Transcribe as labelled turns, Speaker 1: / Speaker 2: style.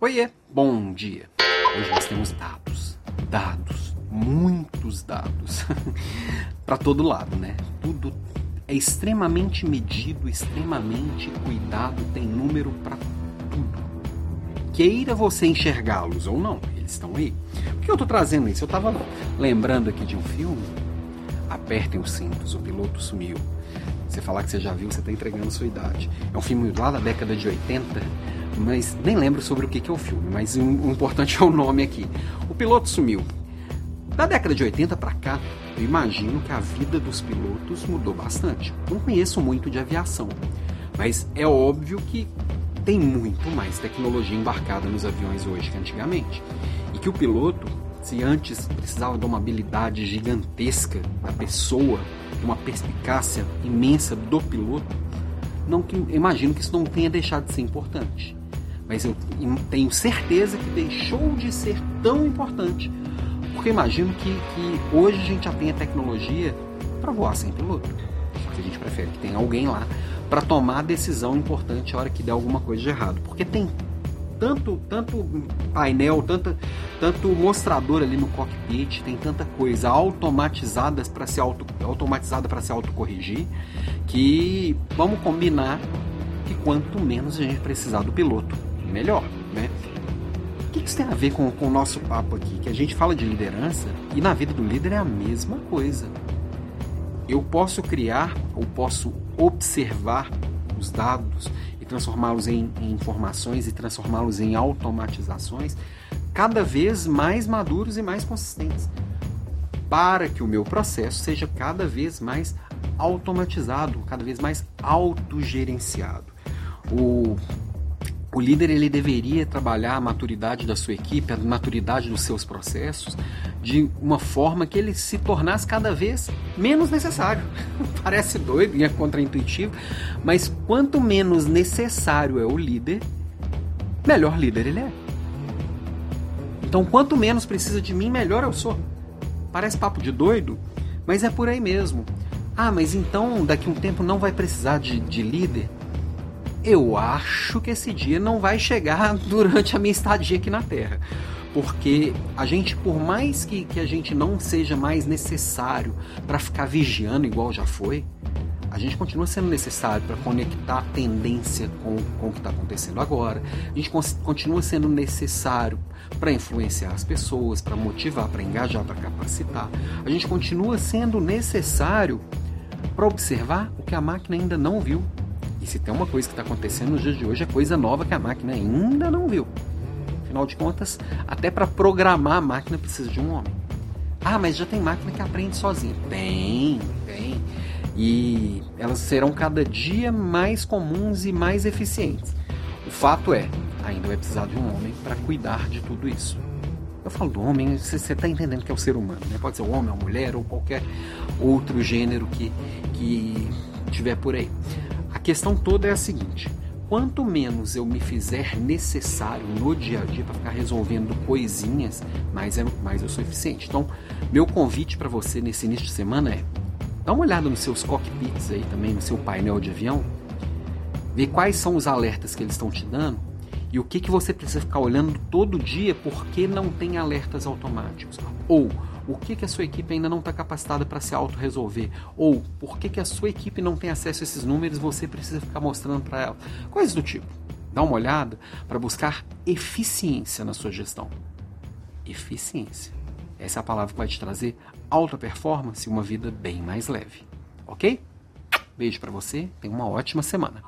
Speaker 1: Oiê, bom dia. Hoje nós temos dados, dados, muitos dados para todo lado, né? Tudo é extremamente medido, extremamente cuidado, tem número para tudo. Queira você enxergá-los ou não, eles estão aí. Por que eu tô trazendo isso? Eu tava lembrando aqui de um filme. Apertem os cintos, o piloto sumiu. Você falar que você já viu, você está entregando sua idade. É um filme lá da década de 80 mas nem lembro sobre o que é o filme, mas o importante é o nome aqui. O piloto sumiu. Da década de 80 para cá, eu imagino que a vida dos pilotos mudou bastante. Não conheço muito de aviação, mas é óbvio que tem muito mais tecnologia embarcada nos aviões hoje que antigamente. E que o piloto, se antes precisava de uma habilidade gigantesca da pessoa, uma perspicácia imensa do piloto, não que imagino que isso não tenha deixado de ser importante mas eu tenho certeza que deixou de ser tão importante. Porque imagino que, que hoje a gente já tem a tecnologia para voar sem piloto. Só a gente prefere que tenha alguém lá para tomar a decisão importante a hora que der alguma coisa de errado. Porque tem tanto, tanto painel, tanto, tanto mostrador ali no cockpit, tem tanta coisa automatizada para se auto, automatizada para se autocorrigir, que vamos combinar que quanto menos a gente precisar do piloto, melhor, né? O que isso tem a ver com, com o nosso papo aqui? Que a gente fala de liderança e na vida do líder é a mesma coisa. Eu posso criar ou posso observar os dados e transformá-los em, em informações e transformá-los em automatizações cada vez mais maduros e mais consistentes para que o meu processo seja cada vez mais automatizado, cada vez mais autogerenciado. O o líder ele deveria trabalhar a maturidade da sua equipe, a maturidade dos seus processos, de uma forma que ele se tornasse cada vez menos necessário. Parece doido e é contraintuitivo, mas quanto menos necessário é o líder, melhor líder ele é. Então, quanto menos precisa de mim, melhor eu sou. Parece papo de doido, mas é por aí mesmo. Ah, mas então daqui a um tempo não vai precisar de, de líder? Eu acho que esse dia não vai chegar durante a minha estadia aqui na Terra. Porque a gente, por mais que, que a gente não seja mais necessário para ficar vigiando igual já foi, a gente continua sendo necessário para conectar a tendência com, com o que está acontecendo agora. A gente continua sendo necessário para influenciar as pessoas, para motivar, para engajar, para capacitar. A gente continua sendo necessário para observar o que a máquina ainda não viu se tem uma coisa que está acontecendo nos dias de hoje, é coisa nova que a máquina ainda não viu. Afinal de contas, até para programar a máquina precisa de um homem. Ah, mas já tem máquina que aprende sozinha. Tem, tem. E elas serão cada dia mais comuns e mais eficientes. O fato é, ainda vai precisar de um homem para cuidar de tudo isso. Eu falo do homem, você está entendendo que é o ser humano, né? Pode ser o homem, a mulher ou qualquer outro gênero que, que tiver por aí questão toda é a seguinte: quanto menos eu me fizer necessário no dia a dia para ficar resolvendo coisinhas, mais, é, mais eu sou eficiente. Então, meu convite para você nesse início de semana é: dá uma olhada nos seus cockpits aí também, no seu painel de avião, ver quais são os alertas que eles estão te dando e o que, que você precisa ficar olhando todo dia porque não tem alertas automáticos. Ou o que, que a sua equipe ainda não está capacitada para se auto-resolver? Ou por que, que a sua equipe não tem acesso a esses números você precisa ficar mostrando para ela? Coisas do tipo. Dá uma olhada para buscar eficiência na sua gestão. Eficiência. Essa é a palavra que vai te trazer alta performance e uma vida bem mais leve. Ok? Beijo para você, tenha uma ótima semana.